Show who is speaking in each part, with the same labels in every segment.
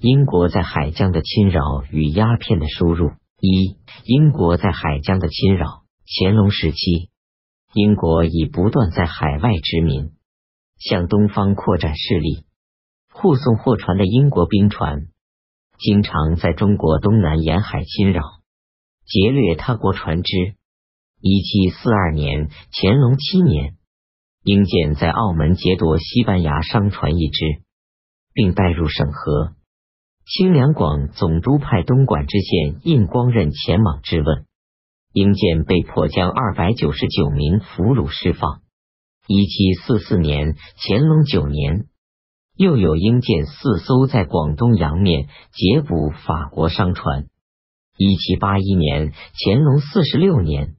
Speaker 1: 英国在海疆的侵扰与鸦片的输入。一、英国在海疆的侵扰。乾隆时期，英国已不断在海外殖民，向东方扩展势力。护送货船的英国兵船，经常在中国东南沿海侵扰，劫掠他国船只。一七四二年，乾隆七年，英舰在澳门劫夺西班牙商船一只，并带入审核。清两广总督派东莞知县印光任前往质问。英舰被迫将二百九十九名俘虏释放。一七四四年，乾隆九年，又有英舰四艘在广东洋面劫捕法国商船。一七八一年，乾隆四十六年，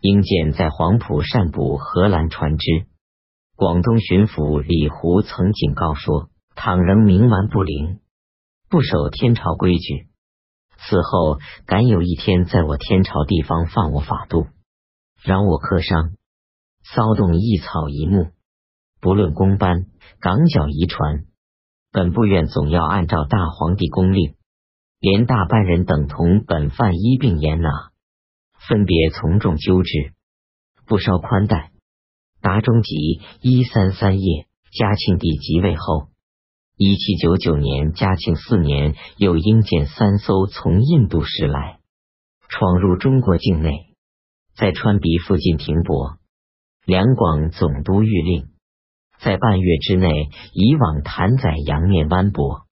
Speaker 1: 英舰在黄埔善捕荷兰船只。广东巡抚李胡曾警告说：“倘仍冥顽不灵，不守天朝规矩。”此后，敢有一天在我天朝地方犯我法度，扰我客商，骚动一草一木，不论公班、港角遗传，本部院总要按照大皇帝公令，连大班人等同本犯一并严拿，分别从重纠治，不稍宽待。达中吉一三三页，嘉庆帝即位后。一七九九年，嘉庆四年，有英舰三艘从印度驶来，闯入中国境内，在川鼻附近停泊。两广总督谕令，在半月之内以往谭仔洋面湾泊，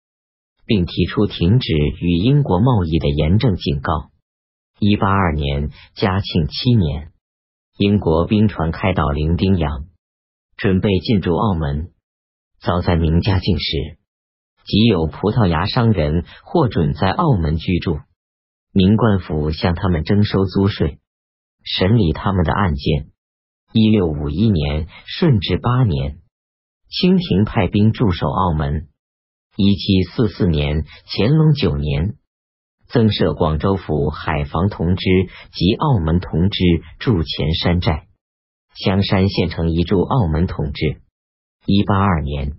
Speaker 1: 并提出停止与英国贸易的严正警告。一八二年，嘉庆七年，英国兵船开到伶仃洋，准备进驻澳门。早在明嘉靖时，即有葡萄牙商人获准在澳门居住，明官府向他们征收租税，审理他们的案件。一六五一年，顺治八年，清廷派兵驻守澳门。一七四四年，乾隆九年，增设广州府海防同知及澳门同知驻前山寨，香山县城移驻澳门同知。一八二年，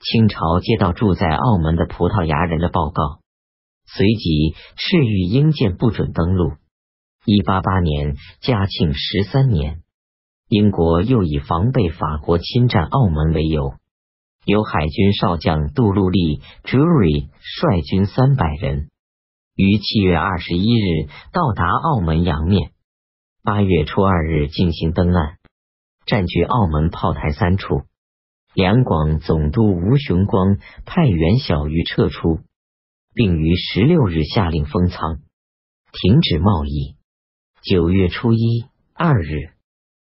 Speaker 1: 清朝接到住在澳门的葡萄牙人的报告，随即敕谕英舰不准登陆。一八八年，嘉庆十三年，英国又以防备法国侵占澳门为由，由海军少将杜禄利 （Drury） 率军三百人，于七月二十一日到达澳门洋面，八月初二日进行登岸，占据澳门炮台三处。两广总督吴雄光派员小鱼撤出，并于十六日下令封仓，停止贸易。九月初一、二日，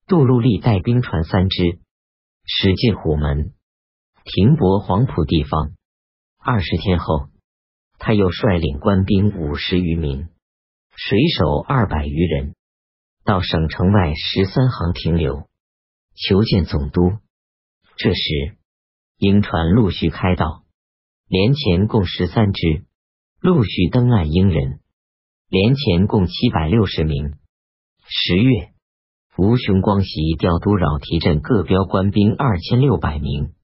Speaker 1: 杜禄利带兵船三支驶进虎门，停泊黄埔地方。二十天后，他又率领官兵五十余名，水手二百余人，到省城外十三行停留，求见总督。这时，英船陆续开到，连前共十三只，陆续登岸。英人连前共七百六十名。十月，吴雄光袭调都饶提镇各标官兵二千六百名，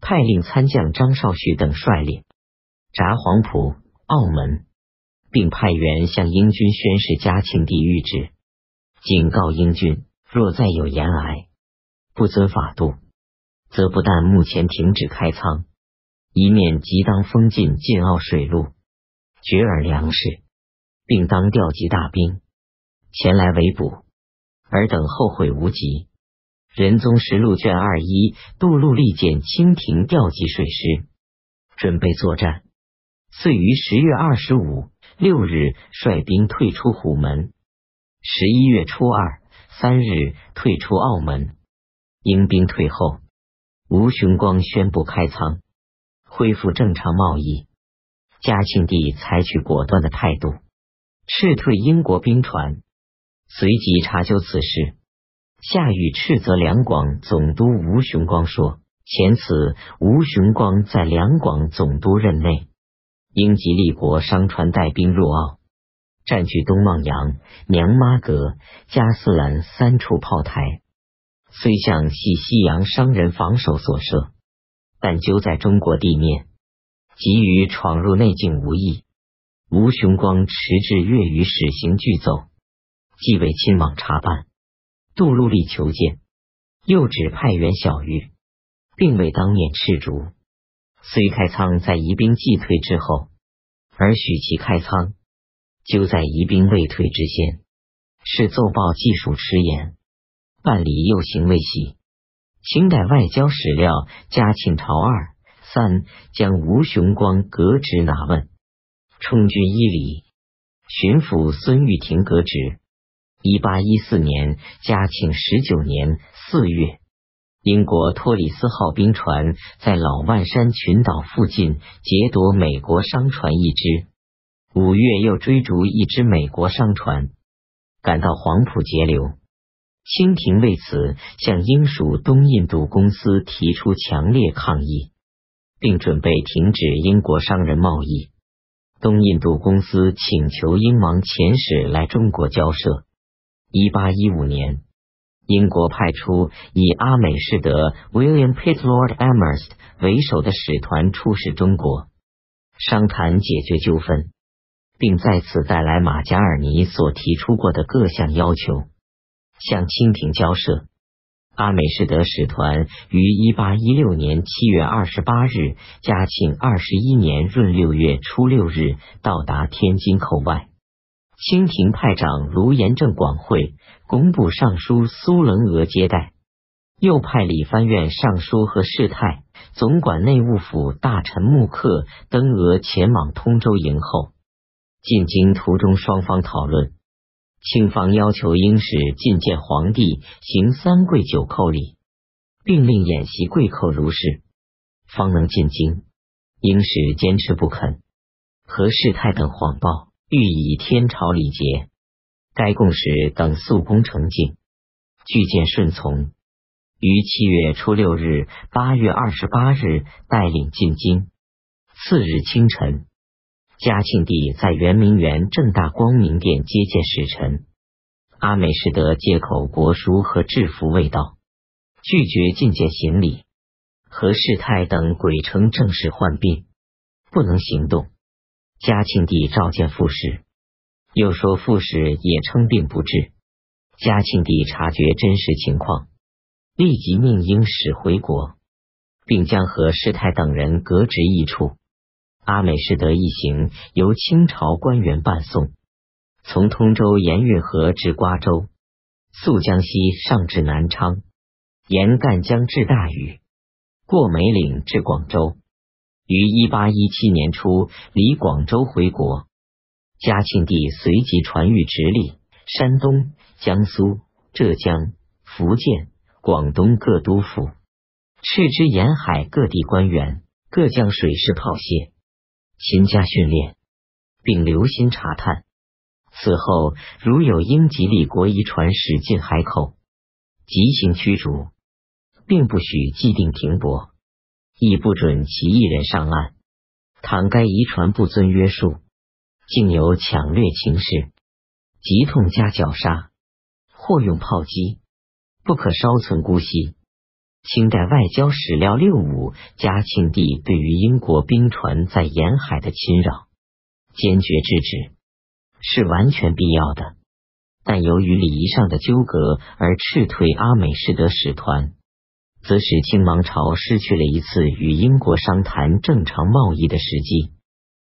Speaker 1: 派令参将张少旭等率领札黄埔、澳门，并派员向英军宣示嘉庆帝谕旨，警告英军若再有言来，不遵法度。则不但目前停止开仓，一面即当封禁晋澳水路，绝尔粮食，并当调集大兵前来围捕，尔等后悔无及。仁宗实录卷二一，杜禄力见清廷调集水师，准备作战，遂于十月二十五、六日率兵退出虎门，十一月初二、三日退出澳门。英兵退后。吴雄光宣布开仓，恢复正常贸易。嘉庆帝采取果断的态度，斥退英国兵船。随即查究此事，下谕斥责两广总督吴雄光说：前此吴雄光在两广总督任内，英吉利国商船带兵入澳，占据东望洋、娘妈阁、加斯兰三处炮台。虽向系西洋商人防守所设，但就在中国地面，急于闯入内境无益。吴雄光迟至粤语使行具奏，既为亲往查办，杜陆立求见，又指派员小玉，并未当面斥逐。虽开仓在宜兵既退之后，而许其开仓，就在宜兵未退之先，是奏报技术迟延，办理又行未喜。清代外交史料《嘉庆朝二三》将吴雄光革职拿问。充军一里，巡抚孙玉婷革职。一八一四年嘉庆十九年四月，英国托里斯号兵船在老万山群岛附近劫夺美国商船一只。五月又追逐一只美国商船，赶到黄埔截留。清廷为此向英属东印度公司提出强烈抗议，并准备停止英国商人贸易。东印度公司请求英王遣使来中国交涉。一八一五年，英国派出以阿美士德 William Pitt Lord Amherst 为首的使团出使中国，商谈解决纠纷，并再次带来马加尔尼所提出过的各项要求，向清廷交涉。阿美士德使团于一八一六年七月二十八日，嘉庆二十一年闰六月初六日到达天津口外。清廷派长卢延正广会，工部尚书苏伦娥接待，又派理藩院尚书和事态总管内务府大臣穆克登额前往通州迎候。进京途中，双方讨论。清方要求英使觐见皇帝，行三跪九叩礼，并令演习跪叩如是，方能进京。英使坚持不肯，何世泰等谎报，欲以天朝礼节。该贡使等肃恭诚敬，拒见顺从。于七月初六日、八月二十八日带领进京。次日清晨。嘉庆帝在圆明园正大光明殿接见使臣，阿美士德借口国书和制服未到，拒绝觐见行礼。何世泰等鬼称正式患病，不能行动。嘉庆帝召见副使，又说副使也称病不治。嘉庆帝察觉真实情况，立即命英使回国，并将何世泰等人革职一处。阿美士德一行由清朝官员伴送，从通州沿运河至瓜州，溯江西上至南昌，沿赣江至大禹，过梅岭至广州。于一八一七年初离广州回国。嘉庆帝随即传谕直隶、山东、江苏、浙江、福建、广东各督府，斥之沿海各地官员，各将水师炮械。勤加训练，并留心查探。此后，如有英吉利国遗船驶进海口，即行驱逐，并不许既定停泊，亦不准其一人上岸。倘该遗船不遵约束，竟有抢掠情事，即痛加绞杀，或用炮击，不可稍存姑息。清代外交史料六五，嘉庆帝对于英国兵船在沿海的侵扰，坚决制止，是完全必要的。但由于礼仪上的纠葛而斥退阿美士德使团，则使清王朝失去了一次与英国商谈正常贸易的时机。